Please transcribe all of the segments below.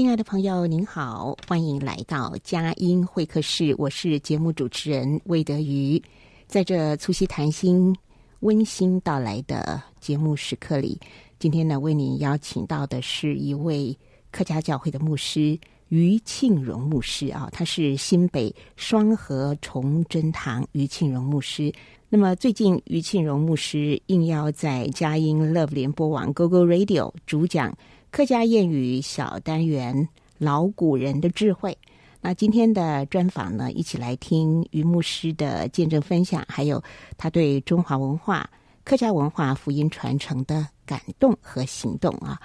亲爱的朋友，您好，欢迎来到佳音会客室。我是节目主持人魏德瑜。在这促膝谈心、温馨到来的节目时刻里，今天呢，为您邀请到的是一位客家教会的牧师于庆荣牧师啊，他是新北双和崇真堂于庆荣牧师。那么最近，于庆荣牧师应邀在佳音 Love 联播网 Google Radio 主讲。客家谚语小单元，老古人的智慧。那今天的专访呢，一起来听于牧师的见证分享，还有他对中华文化、客家文化福音传承的感动和行动啊。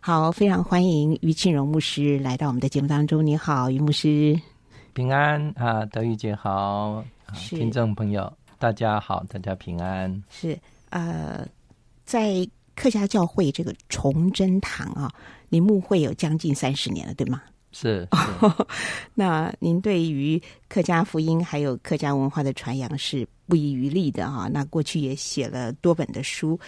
好，非常欢迎于庆荣牧师来到我们的节目当中。你好，于牧师，平安啊，德玉姐好，听众朋友大家好，大家平安。是呃，在。客家教会这个崇祯堂啊，您牧会有将近三十年了，对吗？是。是 那您对于客家福音还有客家文化的传扬是不遗余力的啊。那过去也写了多本的书。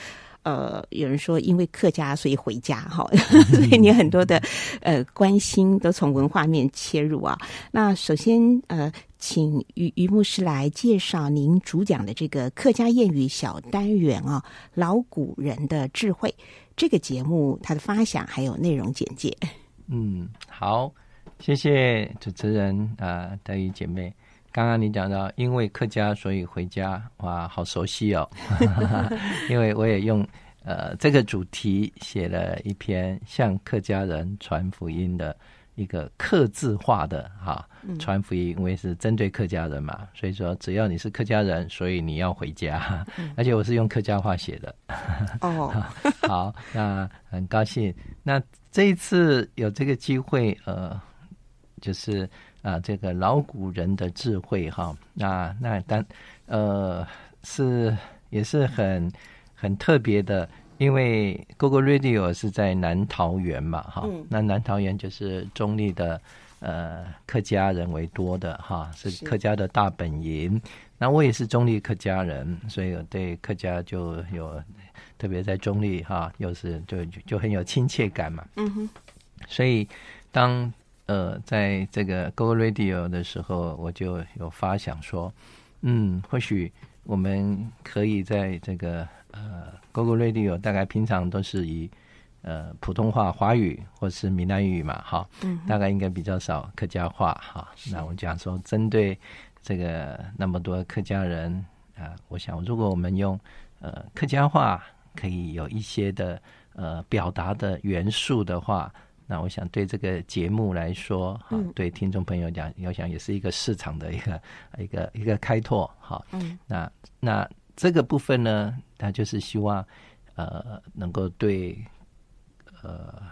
呃，有人说因为客家所以回家哈，所以你很多的呃关心都从文化面切入啊。那首先呃，请于于牧师来介绍您主讲的这个客家谚语小单元啊，老古人的智慧这个节目它的发想还有内容简介。嗯，好，谢谢主持人啊，德瑜姐妹。刚刚你讲到，因为客家所以回家，哇，好熟悉哦！因为我也用呃这个主题写了一篇向客家人传福音的一个客制化的哈传福音，因为是针对客家人嘛，所以说只要你是客家人，所以你要回家，而且我是用客家话写的。哦，好，那很高兴。那这一次有这个机会，呃，就是。啊，这个老古人的智慧哈，那那当呃是也是很很特别的，因为 Google Radio 是在南桃园嘛哈，嗯、那南桃园就是中立的呃客家人为多的哈，是客家的大本营。那我也是中立客家人，所以我对客家就有特别在中立哈，又是就就很有亲切感嘛。嗯哼，所以当。呃，在这个 Google Radio 的时候，我就有发想说，嗯，或许我们可以在这个呃，Google Radio，大概平常都是以呃普通话、华语或是闽南语嘛，哈，嗯，大概应该比较少客家话哈。那我讲说，针对这个那么多客家人啊、呃，我想如果我们用呃客家话，可以有一些的呃表达的元素的话。那我想对这个节目来说，哈，对听众朋友讲，我想也是一个市场的一个一个一个开拓，哈。嗯。那那这个部分呢，他就是希望，呃，能够对呃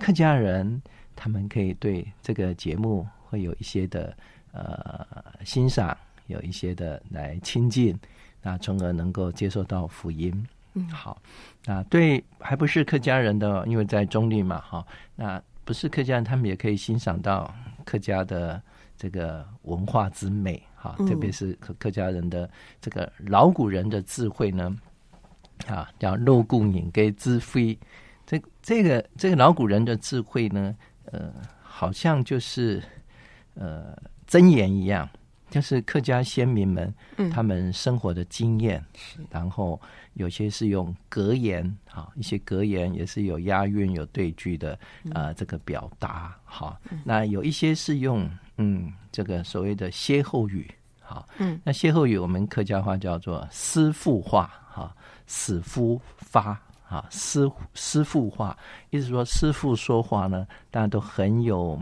客家人，他们可以对这个节目会有一些的呃欣赏，有一些的来亲近，那从而能够接受到福音。嗯，好，那对还不是客家人的，因为在中立嘛，哈，那不是客家人，他们也可以欣赏到客家的这个文化之美，哈，特别是客客家人的这个老古人的智慧呢，啊，叫“老古人的智慧”，这这个这个老古人的智慧呢，呃，好像就是呃箴言一样，就是客家先民们嗯。他们生活的经验，嗯、然后有些是用格言，啊，一些格言也是有押韵、有对句的啊、呃，这个表达，哈，那有一些是用嗯这个所谓的歇后语。好，嗯，那歇后语我们客家话叫做“师父话”哈，“死夫发”啊，“师师父话”意思说师父说话呢，大家都很有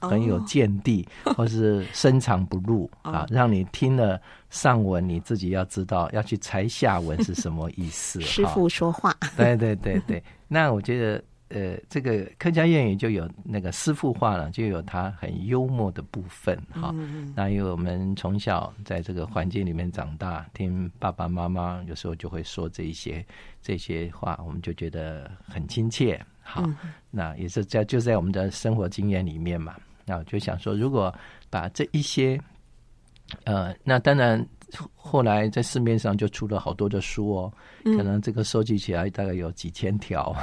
很有见地，哦、或是深藏不露啊，哦、让你听了上文，你自己要知道要去猜下文是什么意思。师父说话，对对对对，那我觉得。呃，这个客家谚语就有那个师父话了，就有他很幽默的部分哈。嗯、那因为我们从小在这个环境里面长大，听爸爸妈妈有时候就会说这一些这些话，我们就觉得很亲切。好，嗯、那也是在就在我们的生活经验里面嘛。那我就想说，如果把这一些，呃，那当然。后来在市面上就出了好多的书哦，可能这个收集起来大概有几千条，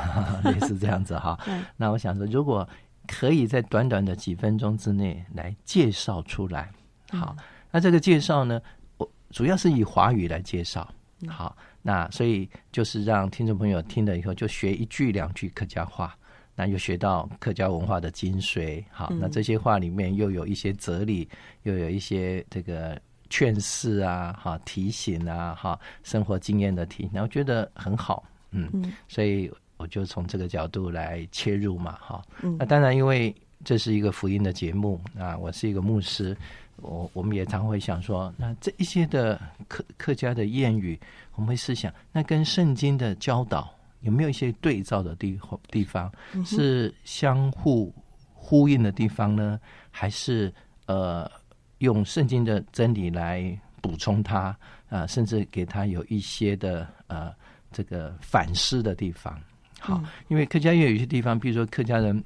嗯、类似这样子哈。嗯、那我想说，如果可以在短短的几分钟之内来介绍出来，好，嗯、那这个介绍呢，我主要是以华语来介绍，好，那所以就是让听众朋友听了以后就学一句两句客家话，那又学到客家文化的精髓，好，那这些话里面又有一些哲理，又有一些这个。劝世啊，哈，提醒啊，哈，生活经验的提醒，我觉得很好，嗯，嗯，所以我就从这个角度来切入嘛，哈，嗯，那当然，因为这是一个福音的节目啊，我是一个牧师，我我们也常会想说，那这一些的客客家的谚语，我们会思想，那跟圣经的教导有没有一些对照的地地方，是相互呼应的地方呢，还是呃？用圣经的真理来补充它啊、呃，甚至给他有一些的呃这个反思的地方。好，嗯、因为客家也有一些地方，比如说客家人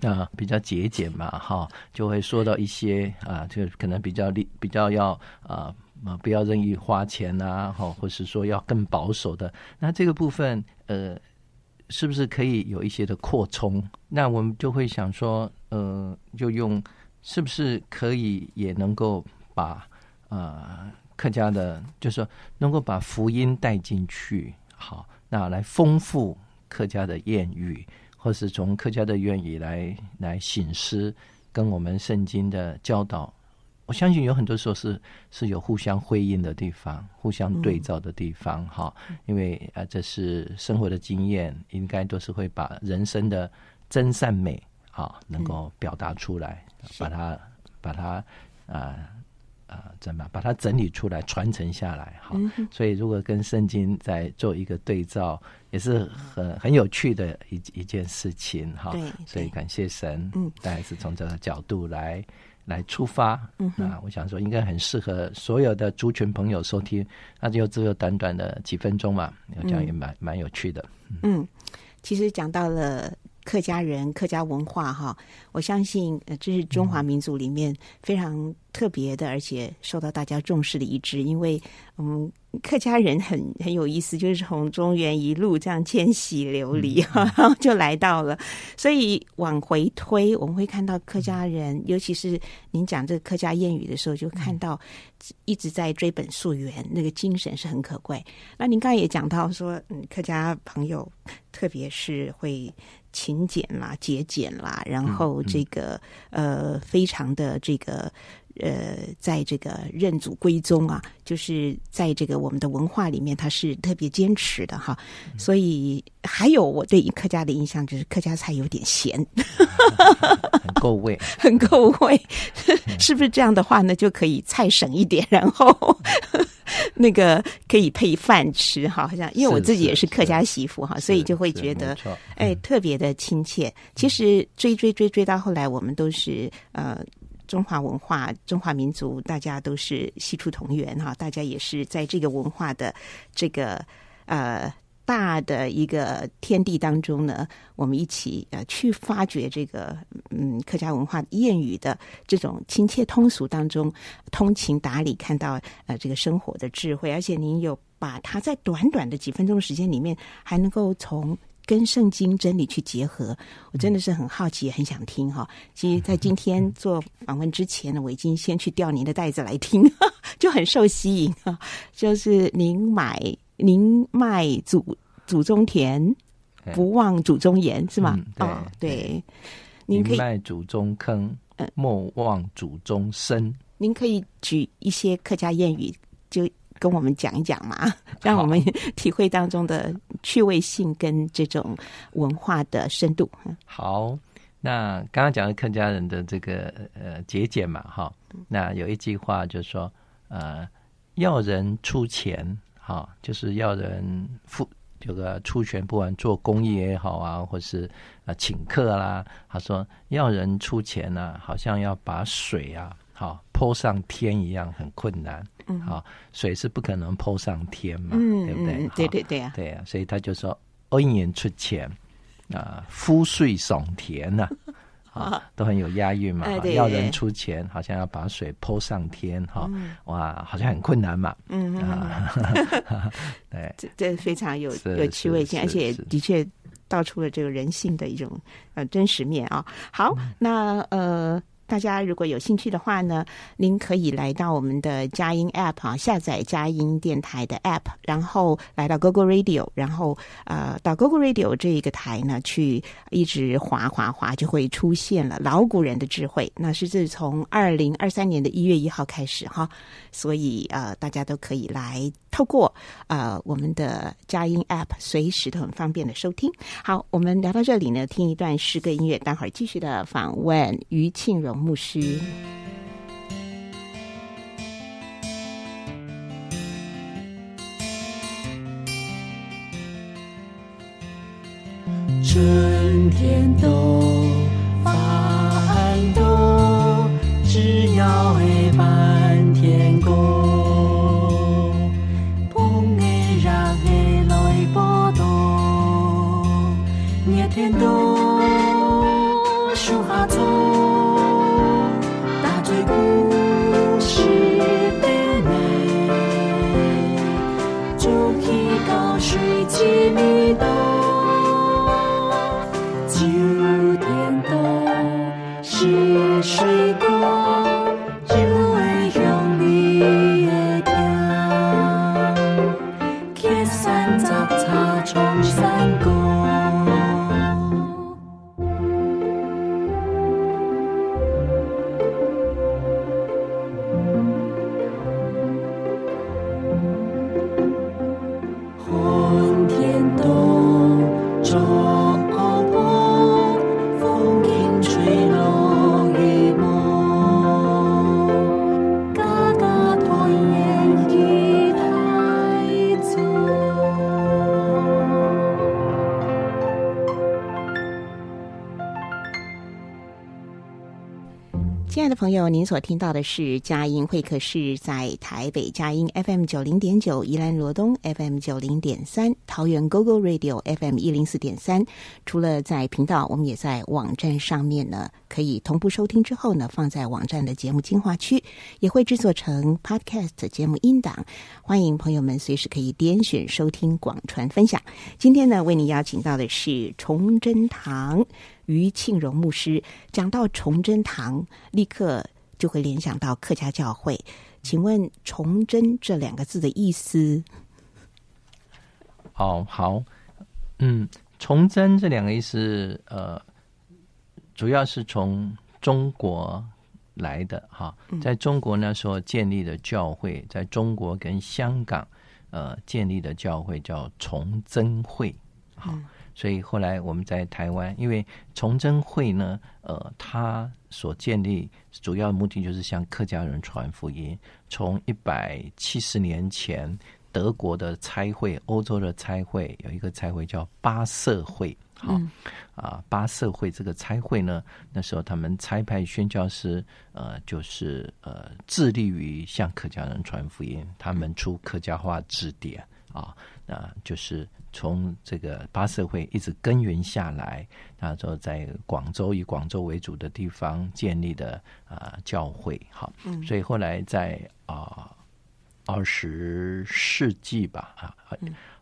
啊、呃、比较节俭嘛，哈，就会说到一些啊、呃，就可能比较比较要啊啊、呃、不要任意花钱啊，哈，或是说要更保守的。那这个部分呃，是不是可以有一些的扩充？那我们就会想说，呃，就用。是不是可以也能够把呃客家的，就是说能够把福音带进去，好，那来丰富客家的谚语，或是从客家的谚语来来醒思跟我们圣经的教导，我相信有很多时候是是有互相辉映的地方，互相对照的地方，哈、因为啊、这是生活的经验，应该都是会把人生的真善美。好，能够表达出来，把它把它啊啊怎么把它整理出来，传承下来。哈，嗯、所以如果跟圣经在做一个对照，也是很很有趣的一一件事情。哈，所以感谢神，嗯，大概是从这个角度来来出发。嗯哼，那我想说，应该很适合所有的族群朋友收听。那就只有短短的几分钟嘛，这样也蛮蛮有趣的。嗯，嗯，其实讲到了。客家人、客家文化，哈，我相信，呃，这是中华民族里面非常特别的，而且受到大家重视的一支，因为，嗯。客家人很很有意思，就是从中原一路这样迁徙流离，然后就来到了。所以往回推，我们会看到客家人，尤其是您讲这个客家谚语的时候，就看到一直在追本溯源，那个精神是很可贵。那您刚才也讲到说，嗯，客家朋友特别是会勤俭啦、节俭啦，然后这个呃，非常的这个。呃，在这个认祖归宗啊，就是在这个我们的文化里面，他是特别坚持的哈。嗯、所以还有我对客家的印象就是客家菜有点咸，很够味，很够味。是不是这样的话呢？就可以菜省一点，然后那个可以配饭吃哈。好像因为我自己也是客家媳妇哈，所以就会觉得哎特别的亲切。其实追追追追到后来，我们都是呃。中华文化、中华民族，大家都是系出同源哈，大家也是在这个文化的这个呃大的一个天地当中呢，我们一起呃去发掘这个嗯客家文化谚语的这种亲切通俗当中通情达理，看到呃这个生活的智慧，而且您有把它在短短的几分钟的时间里面，还能够从跟圣经真理去结合，我真的是很好奇，也很想听哈。其实，在今天做访问之前呢，我已经先去调您的袋子来听，就很受吸引啊。就是您买您卖祖祖宗田，不忘祖宗言，是吗？嗯、对、哦、对，您可以卖祖宗坑，莫忘祖宗身。您可以举一些客家谚语，就跟我们讲一讲嘛，让我们体会当中的趣味性跟这种文化的深度。好，那刚刚讲的客家人的这个呃节俭嘛，哈，那有一句话就是说，呃，要人出钱，哈，就是要人付这个出钱，不管做公益也好啊，或是啊请客啦，他说要人出钱呢、啊，好像要把水啊。好，泼上天一样很困难。嗯，好，水是不可能泼上天嘛，嗯、对不对？嗯、对对对啊，对啊，所以他就说恩言出钱啊，夫税爽田呐，啊，都很有押韵嘛。哎、要人出钱，好像要把水泼上天，哈、嗯，哇，好像很困难嘛。嗯啊，对，这这非常有有趣味性，而且的确道出了这个人性的一种呃真实面啊。好，嗯、那呃。大家如果有兴趣的话呢，您可以来到我们的佳音 App 啊，下载佳音电台的 App，然后来到 Google Radio，然后呃到 Google Radio 这一个台呢，去一直滑滑滑，就会出现了老古人的智慧。那是自从二零二三年的一月一号开始哈，所以呃大家都可以来透过呃我们的佳音 App，随时都很方便的收听。好，我们聊到这里呢，听一段诗歌音乐，待会儿继续的访问于庆荣牧师，春天都繁多，只要陪伴您所听到的是佳音会客室，在台北佳音 FM 九零点九，宜兰罗东 FM 九零点三，桃园 GoGo Radio FM 一零四点三。除了在频道，我们也在网站上面呢，可以同步收听。之后呢，放在网站的节目精华区，也会制作成 Podcast 节目音档。欢迎朋友们随时可以点选收听、广传分享。今天呢，为你邀请到的是崇祯堂。于庆荣牧师讲到崇祯堂，立刻就会联想到客家教会。请问“崇祯”这两个字的意思？哦，好，嗯，“崇祯”这两个意思，呃，主要是从中国来的哈，在中国那时候建立的教会，在中国跟香港呃建立的教会叫崇祯会，好。嗯所以后来我们在台湾，因为崇祯会呢，呃，他所建立主要目的就是向客家人传福音。从一百七十年前，德国的差会、欧洲的差会有一个差会叫巴瑟会，好、嗯、啊，巴瑟会这个差会呢，那时候他们差派宣教师，呃，就是呃，致力于向客家人传福音，他们出客家话字典啊，那就是。从这个巴社会一直根源下来，那就在广州以广州为主的地方建立的啊、呃、教会，好，所以后来在啊、呃、二十世纪吧，啊，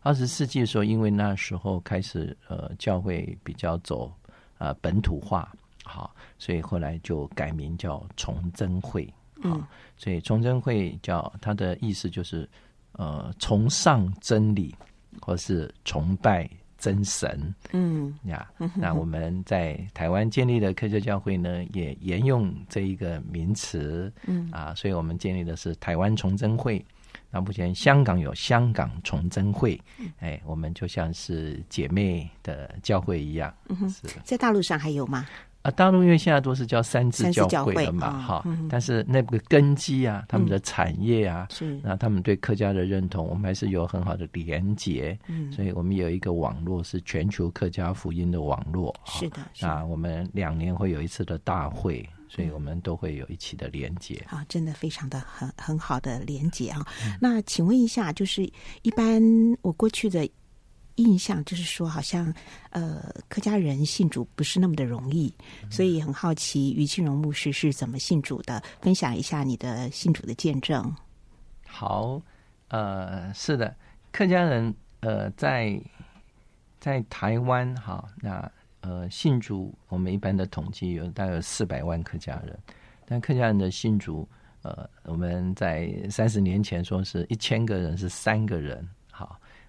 二十世纪的时候，因为那时候开始呃教会比较走啊、呃、本土化，好，所以后来就改名叫崇祯会，嗯，所以崇祯会叫它的意思就是呃崇尚真理或是崇拜。真神，嗯呀，那我们在台湾建立的科学教会呢，也沿用这一个名词，嗯啊，所以我们建立的是台湾崇真会。那目前香港有香港崇真会，哎，我们就像是姐妹的教会一样。嗯哼，是在大陆上还有吗？啊，大陆因为现在都是叫三字教会了嘛，哈、但是那个根基啊，他们的产业啊，是、嗯，那他们对客家的认同，我们还是有很好的连结，嗯，所以我们有一个网络是全球客家福音的网络，是的，那我们两年会有一次的大会，所以我们都会有一起的连结，啊、嗯，真的非常的很很好的连结啊、嗯。那请问一下，就是一般我过去的。印象就是说，好像呃，客家人信主不是那么的容易，所以很好奇于庆荣牧师是怎么信主的，分享一下你的信主的见证。好，呃，是的，客家人呃，在在台湾哈，那呃，信主我们一般的统计有大概有四百万客家人，但客家人的信主呃，我们在三十年前说是一千个人是三个人。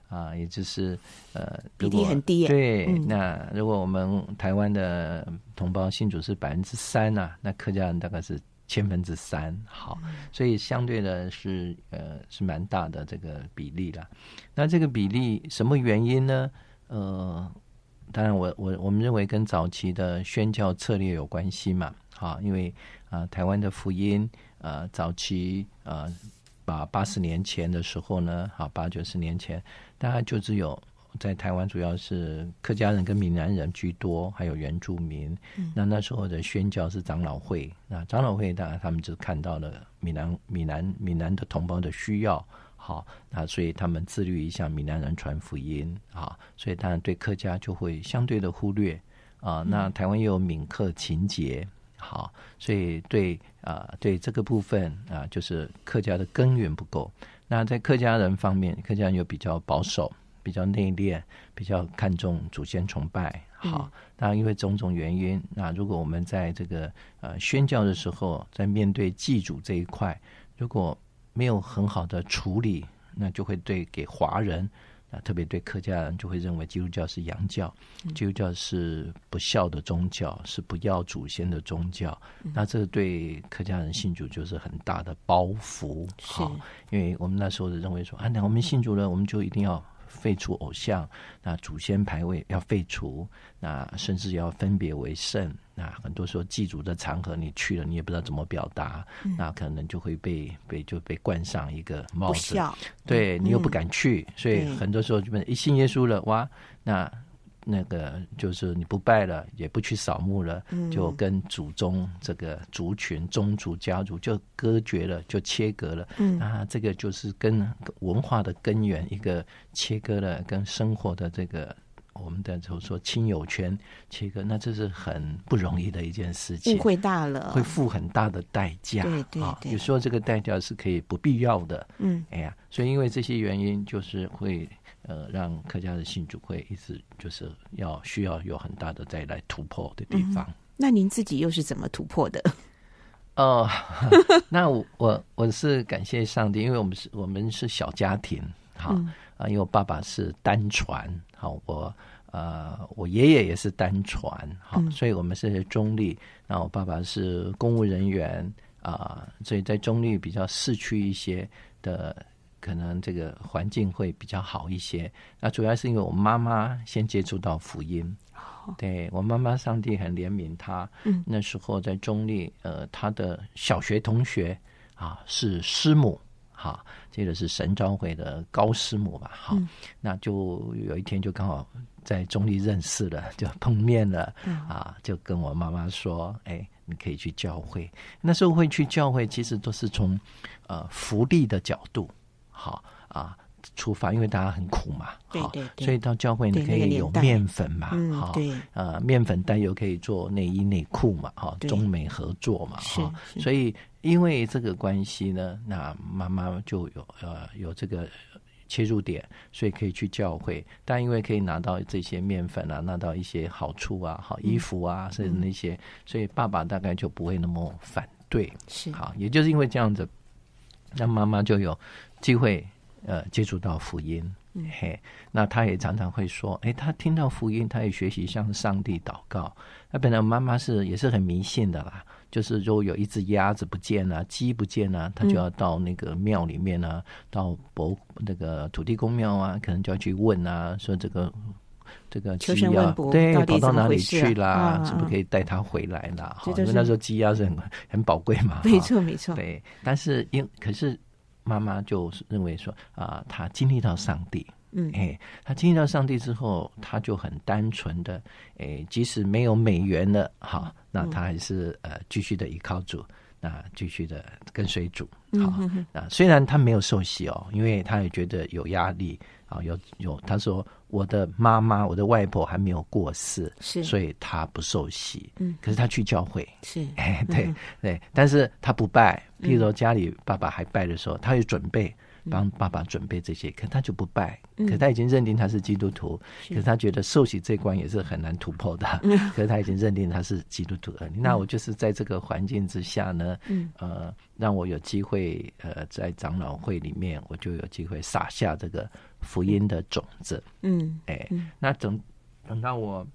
啊，也就是呃，比例很低。对、嗯，那如果我们台湾的同胞信主是百分之三呐，那客家人大概是千分之三。好，嗯、所以相对的是呃是蛮大的这个比例了。那这个比例什么原因呢？呃，当然我我我们认为跟早期的宣教策略有关系嘛。好，因为啊、呃，台湾的福音呃早期呃把八十年前的时候呢，好八九十年前。大概就只有在台湾，主要是客家人跟闽南人居多，还有原住民。嗯、那那时候的宣教是长老会，那长老会当然他们就看到了闽南、闽南、闽南的同胞的需要，好，那所以他们自律一下闽南人传福音啊，所以当然对客家就会相对的忽略啊。那台湾也有闽客情结，好，所以对啊，对这个部分啊，就是客家的根源不够。那在客家人方面，客家人又比较保守，比较内敛，比较看重祖先崇拜。好，那因为种种原因，那如果我们在这个呃宣教的时候，在面对祭祖这一块，如果没有很好的处理，那就会对给华人。啊，特别对客家人就会认为基督教是洋教，基督教是不孝的宗教，是不要祖先的宗教。那这个对客家人信主就是很大的包袱。好，因为我们那时候认为说，啊，那我们信主了，我们就一定要。废除偶像，那祖先牌位要废除，那甚至要分别为圣。那很多时候祭祖的场合，你去了，你也不知道怎么表达，嗯、那可能就会被被就被冠上一个帽子。对，你又不敢去，嗯、所以很多时候就一信耶稣了，哇，那。那个就是你不拜了，也不去扫墓了，嗯，就跟祖宗这个族群、宗族、家族就隔绝了，就切割了。嗯，啊，这个就是跟文化的根源一个切割了，跟生活的这个我们的就是说亲友圈切割，那这是很不容易的一件事情，误会大了，会付很大的代价。对对对，有时候这个代价是可以不必要的。嗯，哎呀，所以因为这些原因，就是会。呃，让客家的信主会一直就是要需要有很大的再来突破的地方。嗯、那您自己又是怎么突破的？哦，那我我我是感谢上帝，因为我们是我们是小家庭，好啊、嗯，因为我爸爸是单传，好，我呃我爷爷也是单传，好、嗯，所以我们是中立。那我爸爸是公务人员啊、呃，所以在中立比较市区一些的。可能这个环境会比较好一些。那主要是因为我妈妈先接触到福音，对我妈妈，上帝很怜悯她。嗯，那时候在中立，呃，她的小学同学啊是师母，哈，这个是神召会的高师母吧，好，那就有一天就刚好在中坜认识了，就碰面了，啊，就跟我妈妈说，哎，你可以去教会。那时候会去教会，其实都是从呃福利的角度。好啊，出发，因为大家很苦嘛，对对对，所以到教会你可以有面粉嘛，嗯，对，呃，面粉袋又可以做内衣内裤嘛，哈，中美合作嘛，哈，所以因为这个关系呢，那妈妈就有呃有这个切入点，所以可以去教会，但因为可以拿到这些面粉啊，拿到一些好处啊，好衣服啊，甚至那些，嗯、所以爸爸大概就不会那么反对，是。好，也就是因为这样子，那妈妈就有机会。呃，接触到福音，嗯、嘿，那他也常常会说，哎、欸，他听到福音，他也学习向上帝祷告。那本来妈妈是也是很迷信的啦，就是如果有一只鸭子不见了，鸡不见了，他就要到那个庙里面呢、啊，嗯、到博那个土地公庙啊，可能就要去问啊，说这个这个鸡鸭对跑到哪里去啦，啊、是不是可以带它回来啦？因为那时候鸡鸭是很很宝贵嘛，没错没错。对，但是因可是。妈妈就是认为说啊，他经历到上帝，嗯，哎，他经历到上帝之后，他就很单纯的，哎，即使没有美元了，哈，那他还是呃继续的依靠主，那继续的跟随主，好，那，虽然他没有受洗哦，因为他也觉得有压力。啊，有有，他说我的妈妈，我的外婆还没有过世，是，所以他不受洗。嗯，可是他去教会，是，哎，对、嗯、对，但是他不拜。譬如说家里爸爸还拜的时候，他也准备。帮爸爸准备这些，可他就不拜。可他已经认定他是基督徒，嗯、可是他觉得受洗这关也是很难突破的。可是他已经认定他是基督徒了。嗯、那我就是在这个环境之下呢，嗯、呃，让我有机会，呃，在长老会里面，我就有机会撒下这个福音的种子。嗯，哎，那等等到我。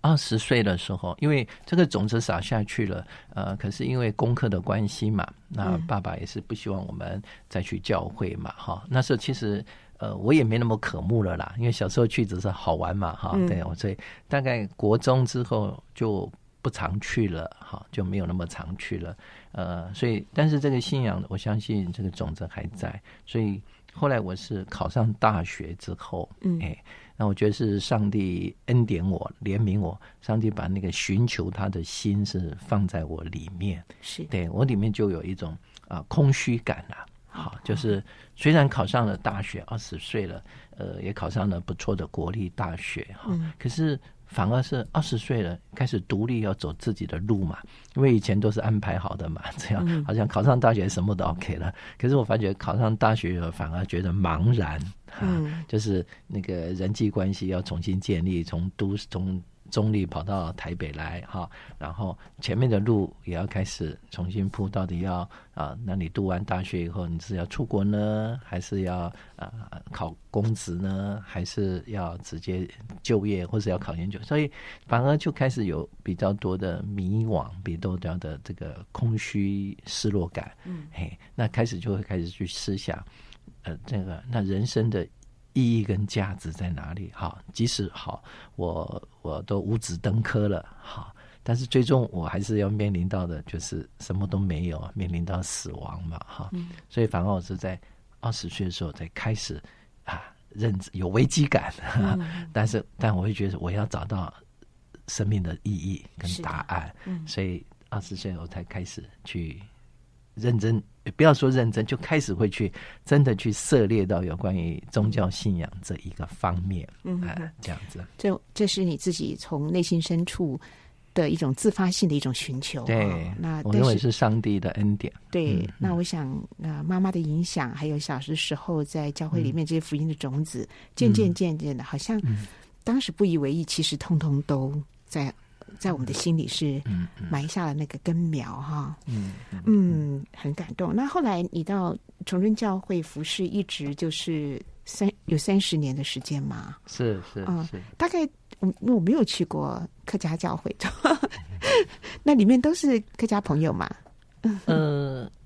二十岁的时候，因为这个种子撒下去了，呃，可是因为功课的关系嘛，那爸爸也是不希望我们再去教会嘛，哈、嗯。那时候其实，呃，我也没那么渴慕了啦，因为小时候去只是好玩嘛，哈。对，所以大概国中之后就不常去了，哈，就没有那么常去了，呃，所以但是这个信仰，我相信这个种子还在，所以后来我是考上大学之后，嗯，哎。那我觉得是上帝恩典我，怜悯我，上帝把那个寻求他的心是放在我里面，是对我里面就有一种啊、呃、空虚感啊。好，就是虽然考上了大学，二十岁了，呃，也考上了不错的国立大学哈，嗯、可是。反而是二十岁了，开始独立要走自己的路嘛，因为以前都是安排好的嘛，这样好像考上大学什么都 OK 了。可是我发觉考上大学了，反而觉得茫然，啊，就是那个人际关系要重新建立，从都从。中立跑到台北来哈，然后前面的路也要开始重新铺。到底要啊？那你读完大学以后，你是要出国呢，还是要啊考公职呢，还是要直接就业，或者要考研究？所以反而就开始有比较多的迷惘，比较多的这个空虚、失落感。嗯，嘿，那开始就会开始去思想，呃，这个那人生的。意义跟价值在哪里？哈，即使好，我我都五子登科了，好，但是最终我还是要面临到的，就是什么都没有，面临到死亡嘛，哈。嗯、所以反而我是在二十岁的时候才开始啊，认知有危机感，嗯、但是但我会觉得我要找到生命的意义跟答案，嗯、所以二十岁我才开始去。认真，不要说认真，就开始会去真的去涉猎到有关于宗教信仰这一个方面，嗯，这样子。这这是你自己从内心深处的一种自发性的一种寻求。对，哦、那我认为是上帝的恩典。对，嗯、那我想，呃，妈妈的影响，还有小时时候在教会里面这些福音的种子，渐渐渐渐的，好像当时不以为意，其实通通都在。在我们的心里是埋下了那个根苗哈，嗯嗯，很感动。那后来你到崇仁教会服侍，一直就是三有三十年的时间吗？是是啊，是大概我我没有去过客家教会，那里面都是客家朋友嘛？嗯。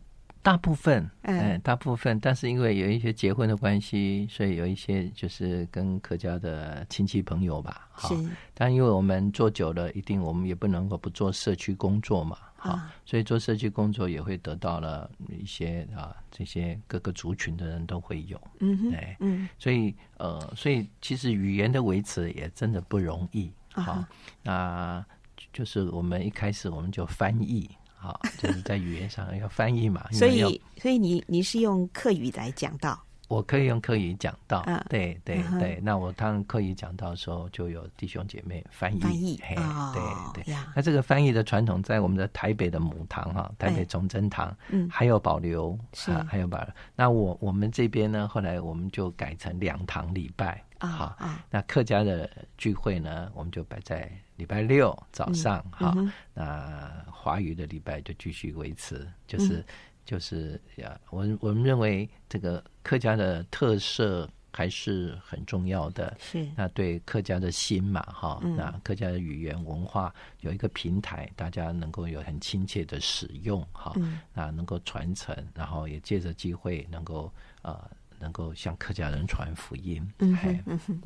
大部分，哎，大部分，但是因为有一些结婚的关系，所以有一些就是跟客家的亲戚朋友吧，是。但因为我们做久了，一定我们也不能够不做社区工作嘛，好，所以做社区工作也会得到了一些啊，这些各个族群的人都会有，嗯哼，哎，嗯，所以呃，所以其实语言的维持也真的不容易，好，那就是我们一开始我们就翻译。好，就是在语言上要翻译嘛。所以，所以你你是用客语来讲到？我可以用客语讲到，啊、对对对。嗯、那我当客语讲到的时候，就有弟兄姐妹翻译，翻译嘿哦、对对。那这个翻译的传统在我们的台北的母堂哈，台北崇真堂，嗯，还有保留，是啊，还有保留。那我我们这边呢，后来我们就改成两堂礼拜啊，好啊。那客家的聚会呢，我们就摆在礼拜六早上哈。那华语的礼拜就继续维持，就是。嗯就是呀，我我们认为这个客家的特色还是很重要的。是，那对客家的心嘛，哈、嗯，那客家的语言文化有一个平台，大家能够有很亲切的使用，哈、嗯，那能够传承，然后也借着机会能够呃。能够向客家人传福音。嗯哼嗯哼，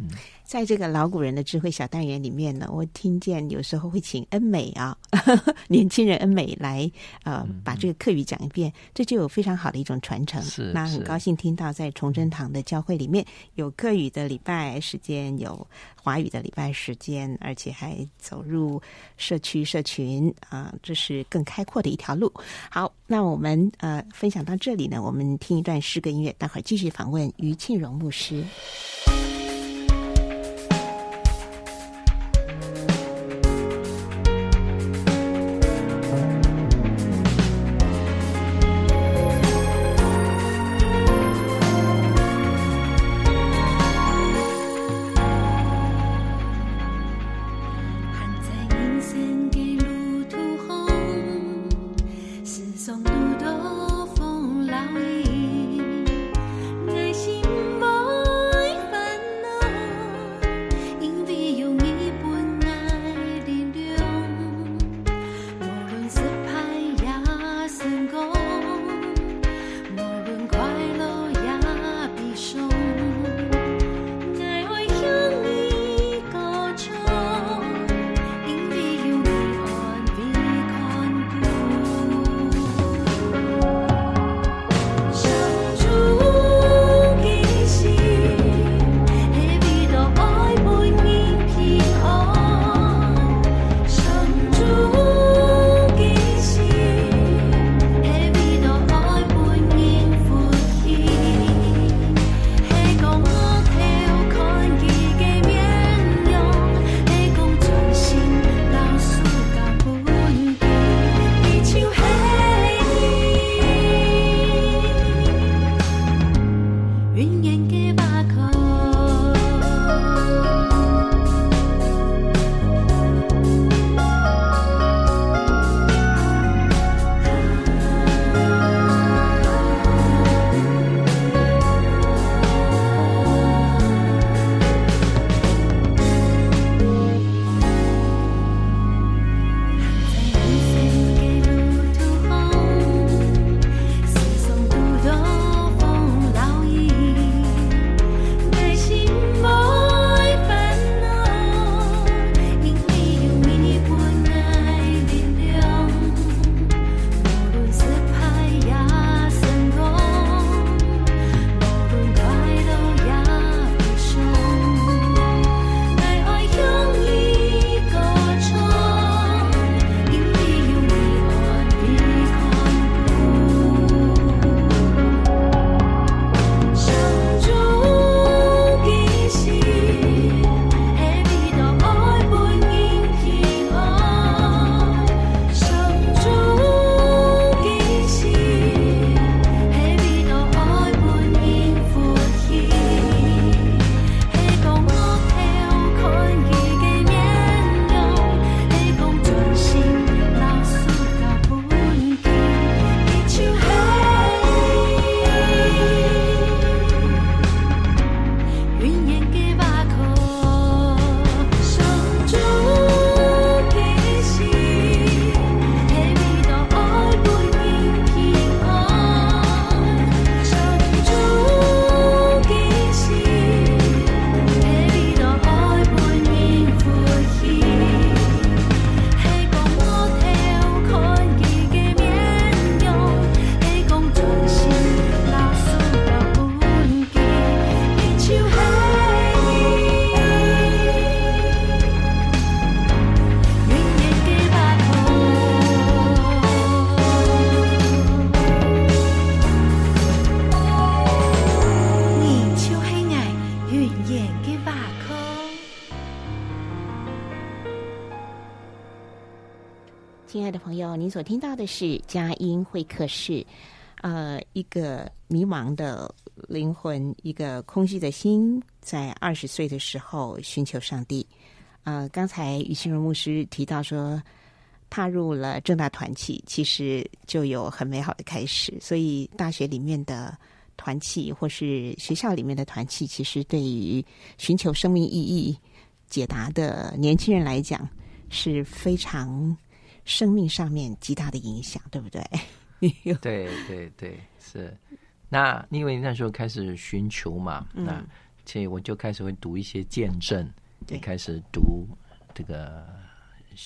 在这个老古人的智慧小单元里面呢，我听见有时候会请恩美啊，年轻人恩美来呃，把这个课语讲一遍，这就有非常好的一种传承。是，那很高兴听到在崇祯堂的教会里面有课语的礼拜时间，有华语的礼拜时间，而且还走入社区社群啊、呃，这是更开阔的一条路。好，那我们呃分享到这里呢，我们听一段诗歌音乐，待会儿继续访。问于庆荣牧师。是佳音会客室。呃，一个迷茫的灵魂，一个空虚的心，在二十岁的时候寻求上帝。呃，刚才于清荣牧师提到说，踏入了正大团契，其实就有很美好的开始。所以，大学里面的团契，或是学校里面的团契，其实对于寻求生命意义解答的年轻人来讲，是非常生命上面极大的影响，对不对？对对对，是。那因为那时候开始寻求嘛，嗯、那所以我就开始会读一些见证，也开始读这个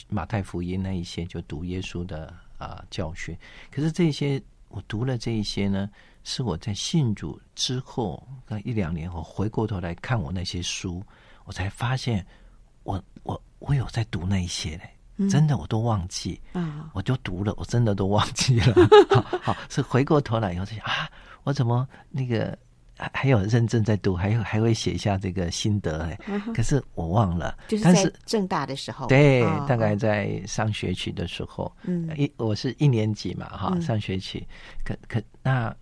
马太福音那一些，就读耶稣的啊、呃、教训。可是这些我读了这一些呢，是我在信主之后，一两年后回过头来看我那些书，我才发现我我我有在读那一些嘞。真的我都忘记，嗯，我就读了，我真的都忘记了。好，好，是回过头来以后就想啊，我怎么那个还还有认真在读，还有还会写下这个心得哎，可是我忘了。就是在正大的时候，对，大概在上学期的时候，嗯，一我是一年级嘛，哈，上学期，可可那，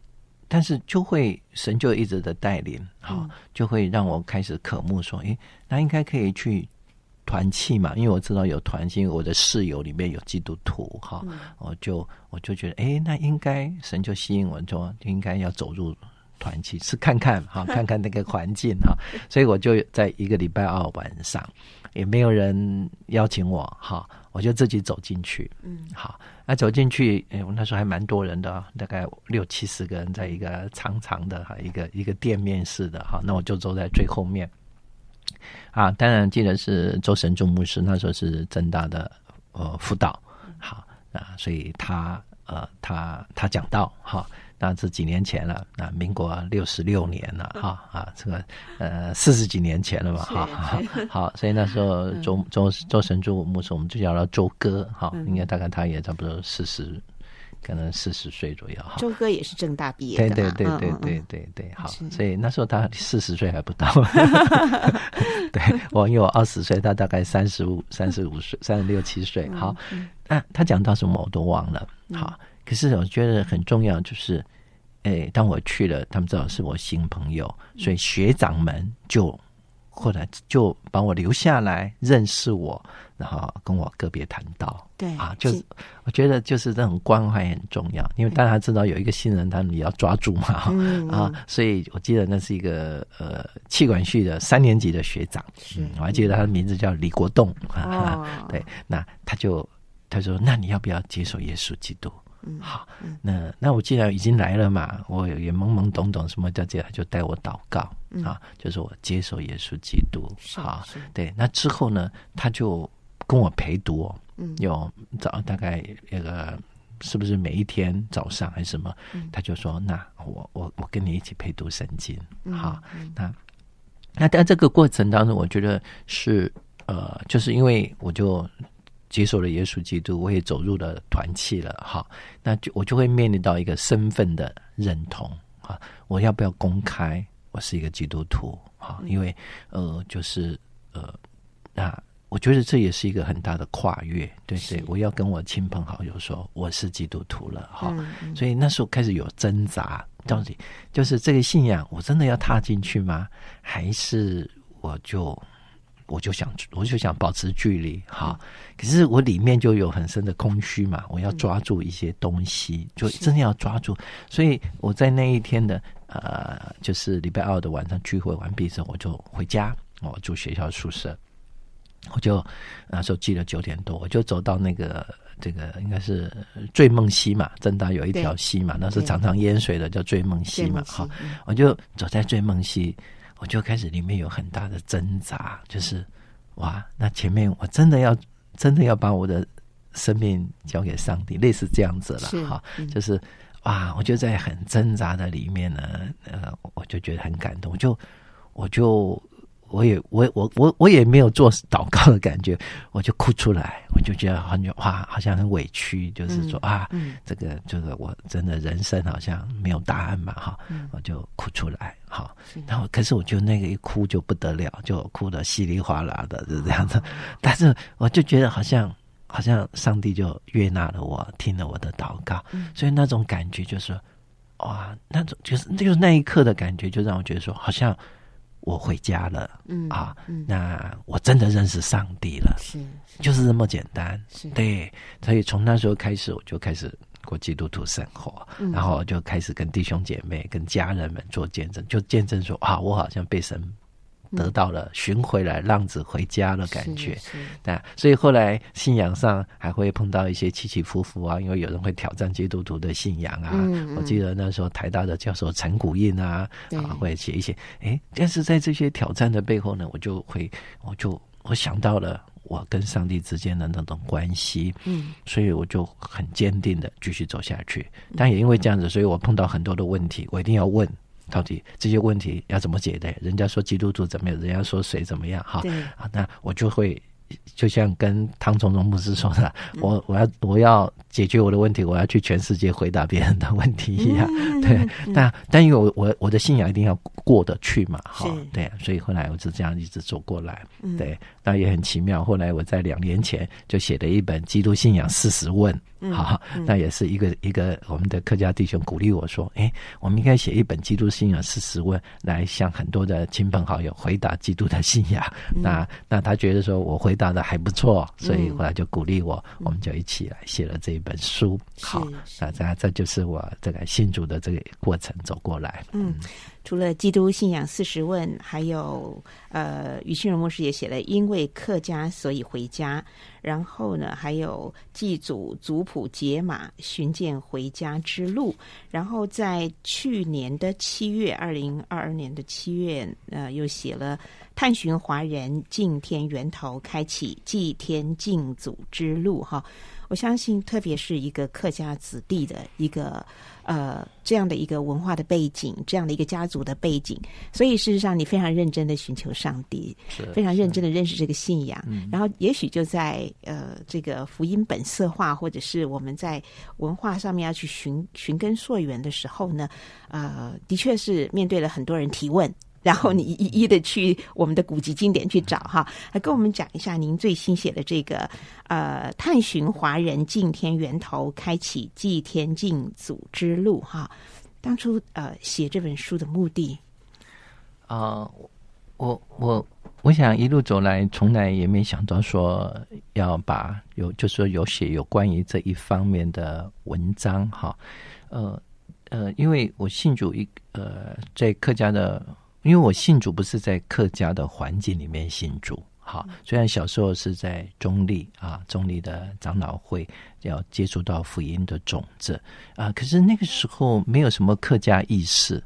但是就会神就一直的带领，好，就会让我开始渴慕说，诶，那应该可以去。团契嘛，因为我知道有团契，我的室友里面有基督徒哈，嗯、我就我就觉得，哎，那应该神就吸引我说，应该要走入团契，是看看哈，看看那个环境哈，所以我就在一个礼拜二晚上，也没有人邀请我哈，我就自己走进去，嗯，好，那走进去，哎，我那时候还蛮多人的，大概六七十个人，在一个长长的哈一个一个店面式的哈，那我就坐在最后面。啊，当然记得是周神助牧师，那时候是正大的呃辅导，好啊，所以他呃他他讲到哈，那是几年前了，那民国六十六年了哈啊，这个呃四十几年前了嘛哈，好，所以那时候周周周神助牧师，我们就叫他周哥哈，应该大概他也差不多四十。可能四十岁左右哈，周哥也是正大毕业的，对对对对对对对，好，所以那时候他四十岁还不到，对，我因为我二十岁，他大概三十五、三十五岁、三十六七岁，好，那他讲到什么我都忘了，好，可是我觉得很重要，就是，哎，当我去了，他们知道是我新朋友，所以学长们就。后来就把我留下来认识我，然后跟我个别谈到。对啊，就是我觉得就是这种关怀很重要，因为大家知道有一个新人，他们也要抓住嘛，嗯、啊，所以我记得那是一个呃气管系的三年级的学长，是嗯，我还记得他的名字叫李国栋啊，哦、对，那他就他说，那你要不要接受耶稣基督？嗯，好，那那我既然已经来了嘛，我也懵懵懂懂什么叫这样，就带我祷告、嗯、啊，就是我接受耶稣基督，好，对，那之后呢，他就跟我陪读，嗯，有早大概那个是不是每一天早上还是什么，嗯、他就说，那我我我跟你一起陪读圣经，好，那那在这个过程当中，我觉得是呃，就是因为我就。接受了耶稣基督，我也走入了团契了，哈，那就我就会面临到一个身份的认同啊，我要不要公开我是一个基督徒啊？因为呃，就是呃，那我觉得这也是一个很大的跨越，对对，我要跟我亲朋好友说我是基督徒了，哈，所以那时候开始有挣扎，到底就是这个信仰，我真的要踏进去吗？还是我就？我就想，我就想保持距离，哈。可是我里面就有很深的空虚嘛，我要抓住一些东西，就真的要抓住。所以我在那一天的呃，就是礼拜二的晚上聚会完毕之后，我就回家，我住学校宿舍，我就那时候记得九点多，我就走到那个这个应该是醉梦溪嘛，正大有一条溪嘛，那是常常淹水的，叫醉梦溪嘛，好，我就走在醉梦溪。我就开始里面有很大的挣扎，就是哇，那前面我真的要真的要把我的生命交给上帝，类似这样子了哈，嗯、就是哇，我就在很挣扎的里面呢，呃，我就觉得很感动，就我就。我也我我我我也没有做祷告的感觉，我就哭出来，我就觉得很哇，好像很委屈，就是说、嗯、啊，嗯、这个这个我真的人生好像没有答案嘛哈，嗯、我就哭出来哈，然后可是我就那个一哭就不得了，就哭的稀里哗啦的，就这样子，嗯、但是我就觉得好像好像上帝就悦纳了我，听了我的祷告，嗯、所以那种感觉就是，哇，那种就是就是那一刻的感觉，就让我觉得说，好像我回家了，嗯啊，嗯、那我真的认识上帝了，是，是。就是这么简单，是。对，所以从那时候开始，我就开始过基督徒生活，嗯、然后就开始跟弟兄姐妹、跟家人们做见证，就见证说啊，我好像被神。得到了寻回来浪子回家的感觉，那所以后来信仰上还会碰到一些起起伏伏啊，因为有人会挑战基督徒的信仰啊。嗯嗯、我记得那时候台大的教授陈古印啊，啊会写一些，哎，但是在这些挑战的背后呢，我就会，我就我想到了我跟上帝之间的那种关系，嗯，所以我就很坚定的继续走下去。但也因为这样子，所以我碰到很多的问题，我一定要问。到底这些问题要怎么解的？人家说基督徒怎么样？人家说谁怎么样？哈，啊，那我就会就像跟汤从容牧师说的，嗯、我我要我要解决我的问题，我要去全世界回答别人的问题一样。嗯、对，嗯、但但因为我我我的信仰一定要过得去嘛，哈，对，所以后来我就这样一直走过来。嗯、对，那也很奇妙。后来我在两年前就写了一本《基督信仰四十问》。好，那也是一个一个我们的客家弟兄鼓励我说：“哎，我们应该写一本《基督信仰四十问》，来向很多的亲朋好友回答基督的信仰。嗯”那那他觉得说我回答的还不错，所以后来就鼓励我，嗯、我们就一起来写了这一本书。好，那这这就是我这个信主的这个过程走过来。嗯。除了《基督信仰四十问》，还有呃，于清荣牧师也写了《因为客家所以回家》，然后呢，还有祭祖族谱解码寻见回家之路。然后在去年的七月，二零二二年的七月，呃，又写了《探寻华人敬天源头，开启祭天敬祖之路》哈。我相信，特别是一个客家子弟的一个呃这样的一个文化的背景，这样的一个家族的背景，所以事实上你非常认真的寻求上帝，非常认真的认识这个信仰，然后也许就在呃这个福音本色化，或者是我们在文化上面要去寻寻根溯源的时候呢，呃，的确是面对了很多人提问。然后你一一的去我们的古籍经典去找哈，来跟我们讲一下您最新写的这个呃，探寻华人敬天源头，开启祭天敬祖之路哈。当初呃写这本书的目的啊、我我我想一路走来，从来也没想到说要把有就是说有写有关于这一方面的文章哈。呃呃，因为我信主一呃在客家的。因为我信主不是在客家的环境里面信主，哈，虽然小时候是在中立啊，中立的长老会要接触到福音的种子啊，可是那个时候没有什么客家意识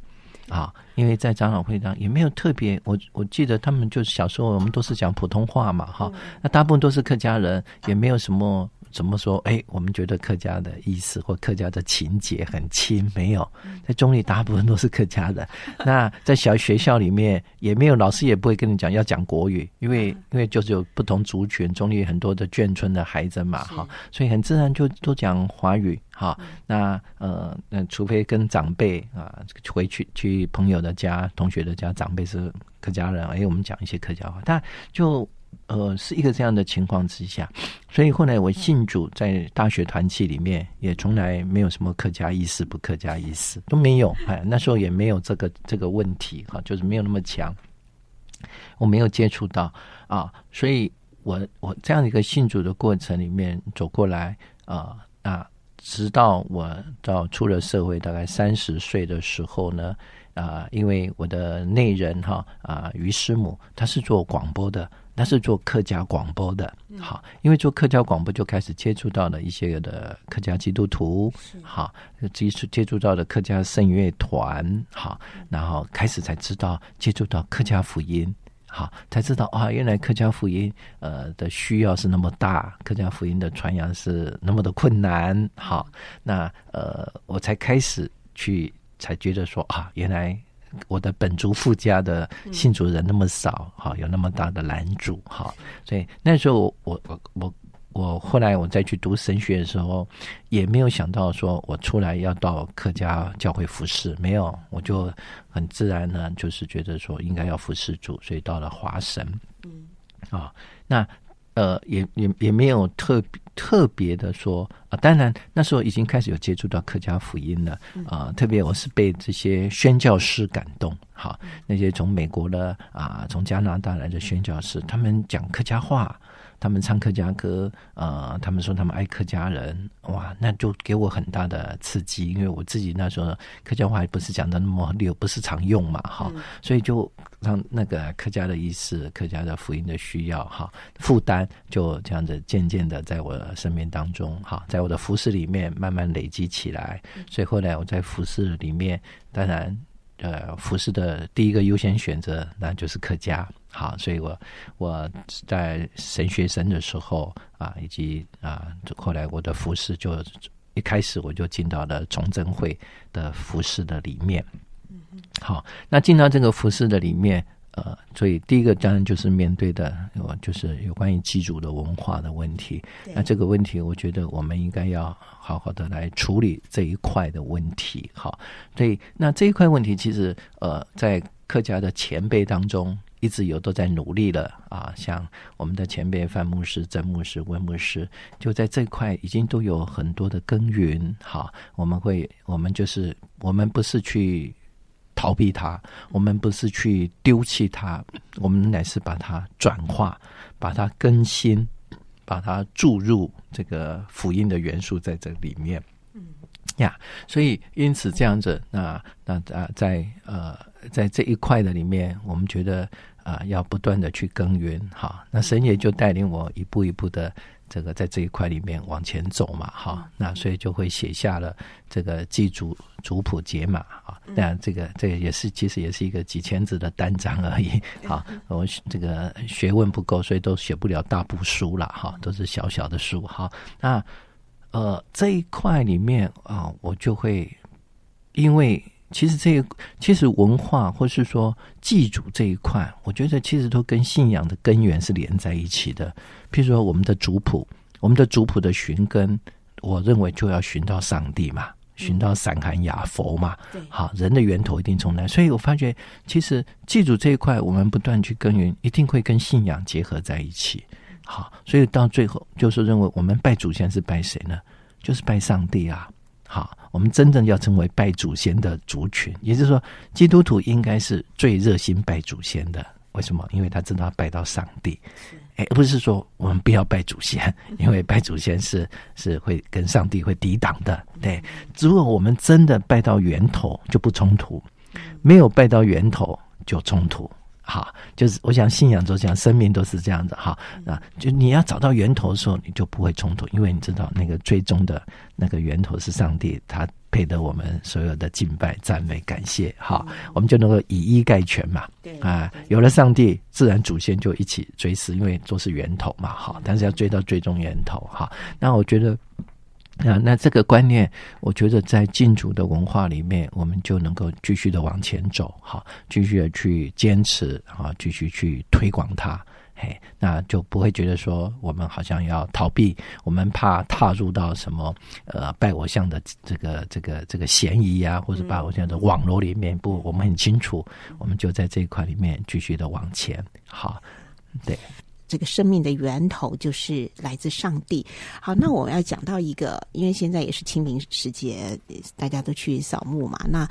啊，因为在长老会上也没有特别，我我记得他们就小时候我们都是讲普通话嘛，哈，那大部分都是客家人，也没有什么。怎么说？哎，我们觉得客家的意思或客家的情节很亲，没有。在中立大部分都是客家的。那在小学校里面也没有，老师也不会跟你讲要讲国语，因为因为就是有不同族群，中立很多的眷村的孩子嘛，哈，所以很自然就都讲华语，哈。那呃，那除非跟长辈啊回去去朋友的家、同学的家，长辈是客家人，哎，我们讲一些客家话，但就。呃，是一个这样的情况之下，所以后来我信主，在大学团契里面也从来没有什么客家意识不客家意识都没有，哎，那时候也没有这个这个问题哈，就是没有那么强，我没有接触到啊，所以我我这样一个信主的过程里面走过来啊，那直到我到出了社会，大概三十岁的时候呢，啊，因为我的内人哈啊于师母，她是做广播的。那是做客家广播的，好，因为做客家广播就开始接触到了一些的客家基督徒，好，接触接触到了客家圣乐团，好，然后开始才知道接触到客家福音，好，才知道啊，原来客家福音呃的需要是那么大，客家福音的传扬是那么的困难，好，那呃我才开始去才觉得说啊，原来。我的本族附加的信主人那么少，哈，有那么大的拦阻，哈，所以那时候我我我我后来我再去读神学的时候，也没有想到说我出来要到客家教会服侍，没有，我就很自然呢，就是觉得说应该要服侍主，所以到了华神，嗯，啊，那呃，也也也没有特特别的说啊。当然那时候已经开始有接触到客家福音了啊。特别我是被这些宣教师感动，好，那些从美国的啊，从加拿大来的宣教师，他们讲客家话。他们唱客家歌，呃，他们说他们爱客家人，哇，那就给我很大的刺激，因为我自己那时候客家话还不是讲的那么溜，不是常用嘛，哈，嗯、所以就让那个客家的意思、客家的福音的需要，哈，负担就这样子渐渐的在我的生命当中，哈，在我的服饰里面慢慢累积起来，所以后来我在服饰里面，当然。呃，服饰的第一个优先选择，那就是客家。好，所以我我在神学生的时候啊，以及啊，后来我的服饰就一开始我就进到了崇祯会的服饰的里面。好，那进到这个服饰的里面。呃，所以第一个当然就是面对的，我就是有关于祭祖的文化的问题。那这个问题，我觉得我们应该要好好的来处理这一块的问题。好，所以那这一块问题，其实呃，在客家的前辈当中，一直有都在努力了啊。像我们的前辈范牧师、曾牧师、温牧师，就在这块已经都有很多的耕耘。好，我们会，我们就是，我们不是去。逃避它，我们不是去丢弃它，我们乃是把它转化，把它更新，把它注入这个福音的元素在这里面。嗯呀，所以因此这样子，那那啊，在呃，在这一块的里面，我们觉得啊、呃，要不断的去耕耘。哈，那神也就带领我一步一步的。这个在这一块里面往前走嘛，哈，那所以就会写下了这个祭祖族谱解码啊。那，这个这个也是其实也是一个几千字的单章而已。好，我这个学问不够，所以都写不了大部书了哈，都是小小的书哈。那呃这一块里面啊，我就会因为其实这个其实文化或是说祭祖这一块，我觉得其实都跟信仰的根源是连在一起的。譬如说，我们的族谱，我们的族谱的寻根，我认为就要寻到上帝嘛，寻到散寒雅佛嘛。对，好，人的源头一定从那。所以我发觉，其实祭祖这一块，我们不断去耕耘，一定会跟信仰结合在一起。好，所以到最后，就是认为我们拜祖先是拜谁呢？就是拜上帝啊。好，我们真正要成为拜祖先的族群，也就是说，基督徒应该是最热心拜祖先的。为什么？因为他知道拜到上帝。哎，不是说我们不要拜祖先，因为拜祖先是是会跟上帝会抵挡的。对，如果我们真的拜到源头，就不冲突；没有拜到源头，就冲突。好，就是我想信仰，就这样，生命都是这样子。哈，那就你要找到源头的时候，你就不会冲突，因为你知道那个最终的那个源头是上帝，他。配得我们所有的敬拜、赞美、感谢，好，嗯、我们就能够以一概全嘛。对啊，有了上帝，自然祖先就一起追思，因为都是源头嘛。好，但是要追到最终源头。哈，那我觉得，啊，那这个观念，我觉得在敬主的文化里面，我们就能够继续的往前走，好，继续的去坚持，啊，继续去推广它。嘿，那就不会觉得说我们好像要逃避，我们怕踏入到什么呃拜偶像的这个这个这个嫌疑啊，或者拜偶像的网络里面。不，我们很清楚，我们就在这一块里面继续的往前。好，对，这个生命的源头就是来自上帝。好，那我要讲到一个，因为现在也是清明时节，大家都去扫墓嘛。那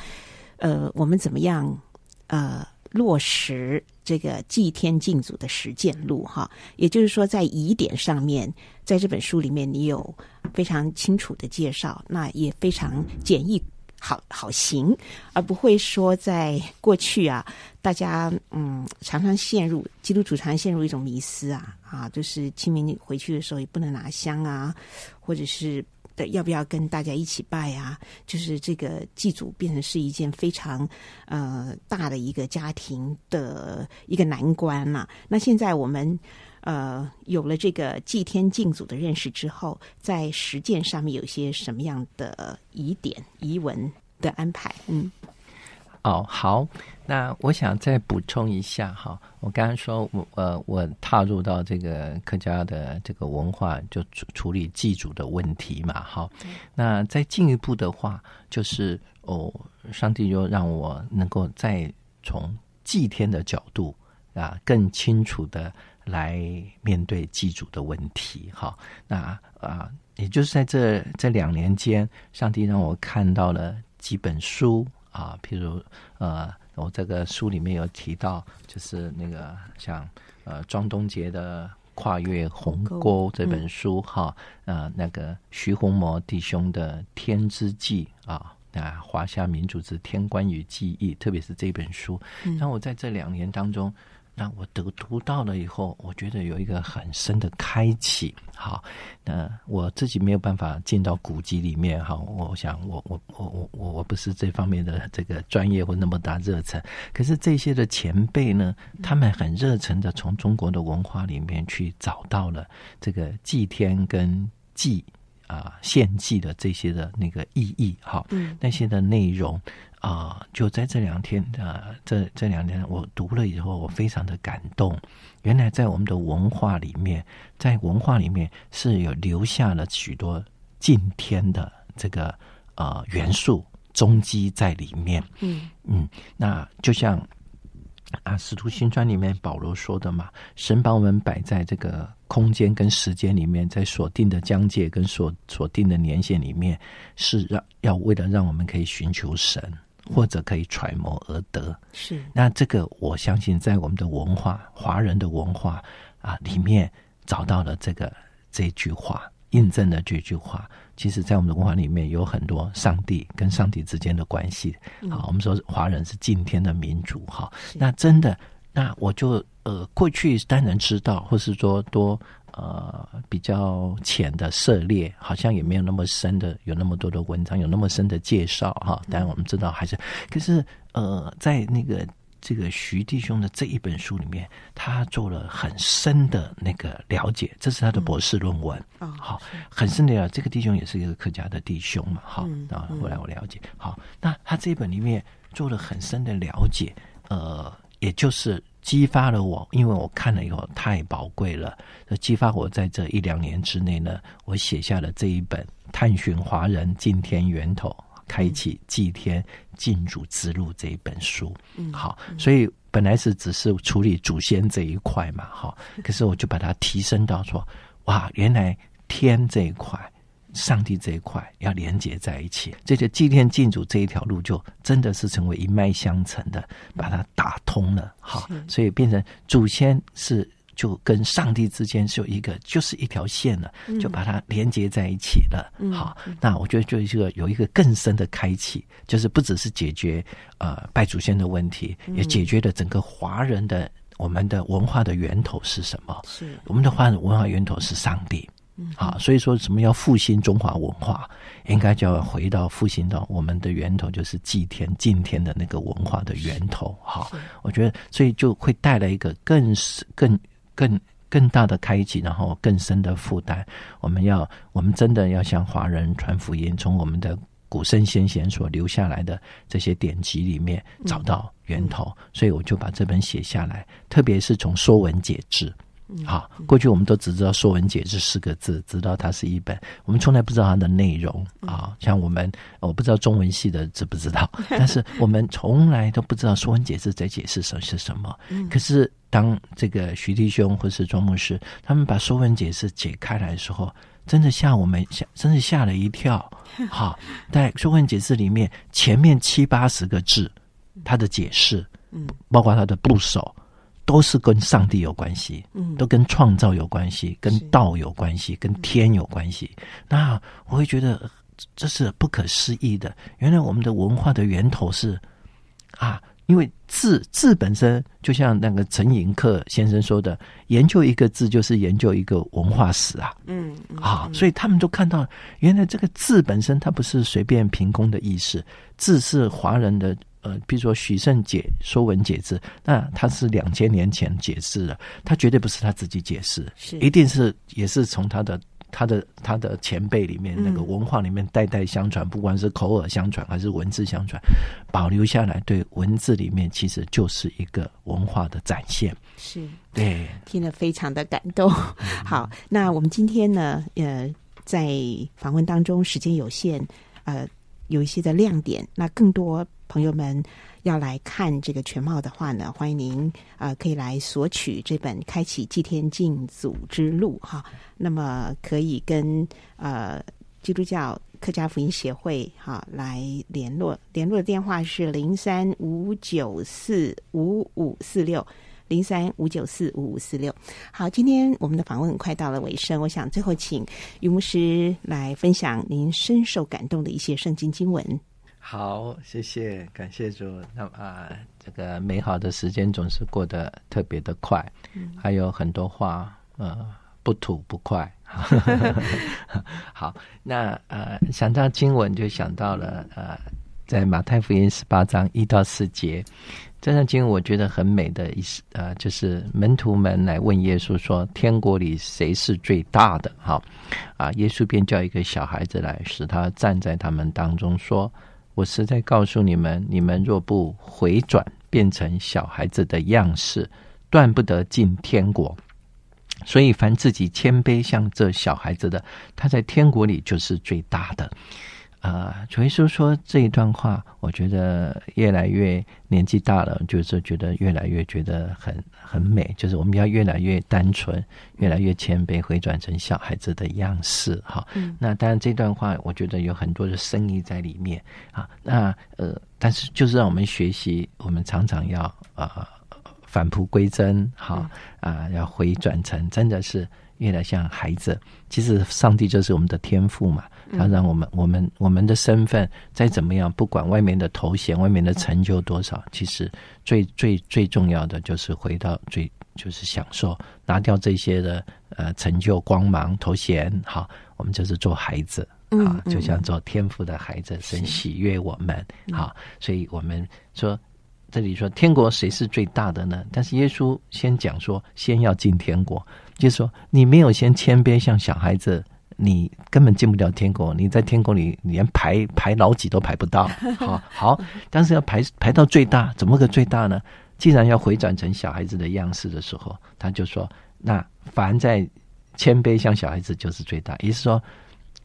呃，我们怎么样呃？落实这个祭天敬祖的实践路，哈，也就是说，在仪典上面，在这本书里面，你有非常清楚的介绍，那也非常简易，好好行，而不会说在过去啊，大家嗯常常陷入基督徒常常陷入一种迷思啊，啊，就是清明回去的时候也不能拿香啊，或者是。的要不要跟大家一起拜啊？就是这个祭祖变成是一件非常呃大的一个家庭的一个难关嘛。那现在我们呃有了这个祭天敬祖的认识之后，在实践上面有些什么样的疑点、疑文的安排？嗯。哦，好，那我想再补充一下哈，我刚刚说我呃，我踏入到这个客家的这个文化，就处处理祭祖的问题嘛，哈，那再进一步的话，就是哦，上帝就让我能够再从祭天的角度啊，更清楚的来面对祭祖的问题。哈，那啊，也就是在这这两年间，上帝让我看到了几本书啊，譬如呃，我这个书里面有提到，就是那个像呃庄东杰的。跨越鸿沟这本书哈，呃、嗯，那个徐鸿模弟兄的《天之记》啊，那华夏民族之天观与记忆，特别是这本书，让我在这两年当中。那我读读到了以后，我觉得有一个很深的开启。好，那我自己没有办法进到古籍里面哈。我想我，我我我我我不是这方面的这个专业或那么大热忱。可是这些的前辈呢，他们很热忱的从中国的文化里面去找到了这个祭天跟祭啊献祭的这些的那个意义哈。嗯，那些的内容。啊、呃，就在这两天啊、呃，这这两天我读了以后，我非常的感动。原来在我们的文化里面，在文化里面是有留下了许多敬天的这个呃元素踪迹在里面。嗯嗯，那就像啊，《使徒行传》里面保罗说的嘛，神把我们摆在这个空间跟时间里面，在锁定的疆界跟锁锁定的年限里面，是让要为了让我们可以寻求神。或者可以揣摩而得，是那这个我相信在我们的文化，华人的文化啊里面找到了这个这句话，印证了这句话。其实，在我们的文化里面有很多上帝跟上帝之间的关系。好，我们说华人是敬天的民族，哈，那真的，那我就呃过去当然知道，或是说多。呃，比较浅的涉猎，好像也没有那么深的，有那么多的文章，有那么深的介绍哈。当然我们知道，还是可是呃，在那个这个徐弟兄的这一本书里面，他做了很深的那个了解，这是他的博士论文啊。好，很深的了。这个弟兄也是一个客家的弟兄嘛。好，啊，后来我了解。好，那他这一本里面做了很深的了解，呃，也就是。激发了我，因为我看了以后太宝贵了，激发我在这一两年之内呢，我写下了这一本《探寻华人敬天源头，开启祭天敬祖之路》这一本书。嗯，好，所以本来是只是处理祖先这一块嘛，好，可是我就把它提升到说，哇，原来天这一块。上帝这一块要连接在一起，这个祭天敬祖这一条路就真的是成为一脉相承的，把它打通了。好，所以变成祖先是就跟上帝之间是有一个就是一条线了，就把它连接在一起了。好，那我觉得就一个有一个更深的开启，就是不只是解决呃拜祖先的问题，也解决了整个华人的我们的文化的源头是什么？是我们的华人文化源头是上帝。啊，所以说什么要复兴中华文化，应该就要回到复兴到我们的源头，就是祭天敬天的那个文化的源头。哈，我觉得所以就会带来一个更更更更大的开启，然后更深的负担。我们要我们真的要向华人传福音，从我们的古圣先贤所留下来的这些典籍里面找到源头。所以我就把这本写下来，特别是从《说文解字》。好，过去我们都只知道《说文解字》四个字，知道它是一本，我们从来不知道它的内容啊。像我们，我不知道中文系的知不知道，但是我们从来都不知道《说文解字》在解释什么是什么。可是当这个徐弟兄或是庄牧师他们把《说文解字》解开来的时候，真的吓我们吓，真的吓了一跳。好，在《说文解字》里面前面七八十个字，它的解释，嗯，包括它的部首。都是跟上帝有关系，嗯，都跟创造有关系，跟道有关系，跟天有关系。那我会觉得这是不可思议的。原来我们的文化的源头是啊，因为字字本身就像那个陈寅恪先生说的，研究一个字就是研究一个文化史啊，嗯啊，所以他们都看到，原来这个字本身它不是随便凭空的意思，字是华人的。呃，比如说许慎解《说文解字》，那他是两千年前解释的，他绝对不是他自己解释，是一定是也是从他的他的他的前辈里面那个文化里面代代相传，嗯、不管是口耳相传还是文字相传，保留下来。对文字里面其实就是一个文化的展现。是，对，听了非常的感动。好，那我们今天呢，呃，在访问当中时间有限，呃，有一些的亮点，那更多。朋友们要来看这个全貌的话呢，欢迎您呃可以来索取这本《开启祭天敬祖之路》哈。那么可以跟呃基督教客家福音协会哈来联络，联络的电话是零三五九四五五四六。零三五九四五五四六，好，今天我们的访问快到了尾声，我想最后请余牧师来分享您深受感动的一些圣经经文。好，谢谢，感谢主。那么啊，这个美好的时间总是过得特别的快，嗯、还有很多话，呃，不吐不快。好，那呃，想到经文就想到了呃，在马太福音十八章一到四节。这段经我觉得很美的意思，呃，就是门徒们来问耶稣说：“天国里谁是最大的？”哈，啊，耶稣便叫一个小孩子来，使他站在他们当中，说：“我实在告诉你们，你们若不回转，变成小孩子的样式，断不得进天国。所以，凡自己谦卑像这小孩子的，他在天国里就是最大的。”啊，主耶稣说这一段话，我觉得越来越年纪大了，就是觉得越来越觉得很很美。就是我们要越来越单纯，越来越谦卑，回转成小孩子的样式。哈，嗯、那当然这段话，我觉得有很多的深意在里面啊。那呃，但是就是让我们学习，我们常常要啊返璞归真，哈啊，要回转成真的是越来像孩子。其实上帝就是我们的天赋嘛。他让我们，我们，我们的身份再怎么样，不管外面的头衔、外面的成就多少，其实最最最重要的就是回到最，就是享受，拿掉这些的呃成就、光芒、头衔，好，我们就是做孩子啊，就像做天父的孩子，神喜悦我们，好，所以我们说这里说天国谁是最大的呢？但是耶稣先讲说，先要进天国，就是说你没有先谦卑，像小孩子。你根本进不了天国，你在天国里连排排老几都排不到。好，好，但是要排排到最大，怎么个最大呢？既然要回转成小孩子的样式的时候，他就说：那凡在谦卑像小孩子，就是最大。也就是说，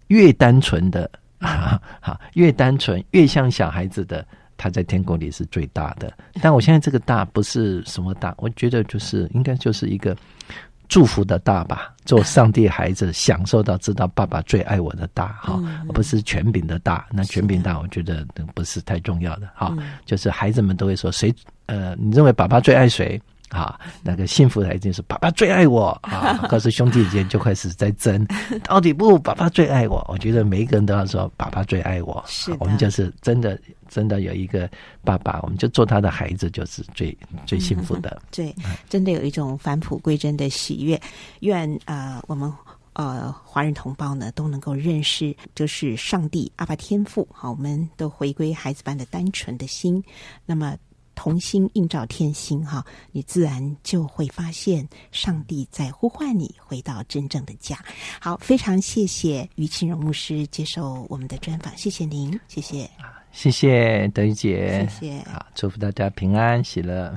越单纯的，哈，越单纯越像小孩子的，他在天国里是最大的。但我现在这个大不是什么大，我觉得就是应该就是一个。祝福的大吧，做上帝孩子，享受到知道爸爸最爱我的大哈，而不是权柄的大。那权柄大，我觉得不是太重要的哈。就是孩子们都会说，谁呃，你认为爸爸最爱谁？啊，那个幸福的一定是爸爸最爱我 啊！可是兄弟之间就开始在争，到底不？爸爸最爱我。我觉得每一个人都要说爸爸最爱我。是的，我们就是真的真的有一个爸爸，我们就做他的孩子，就是最最幸福的。对，真的有一种返璞归真的喜悦。愿啊、呃，我们呃华人同胞呢都能够认识，就是上帝阿爸天父。好，我们都回归孩子般的单纯的心。那么。同心映照天心，哈，你自然就会发现上帝在呼唤你回到真正的家。好，非常谢谢于庆荣牧师接受我们的专访，谢谢您，谢谢，谢谢德玉姐，谢谢，好，祝福大家平安喜乐。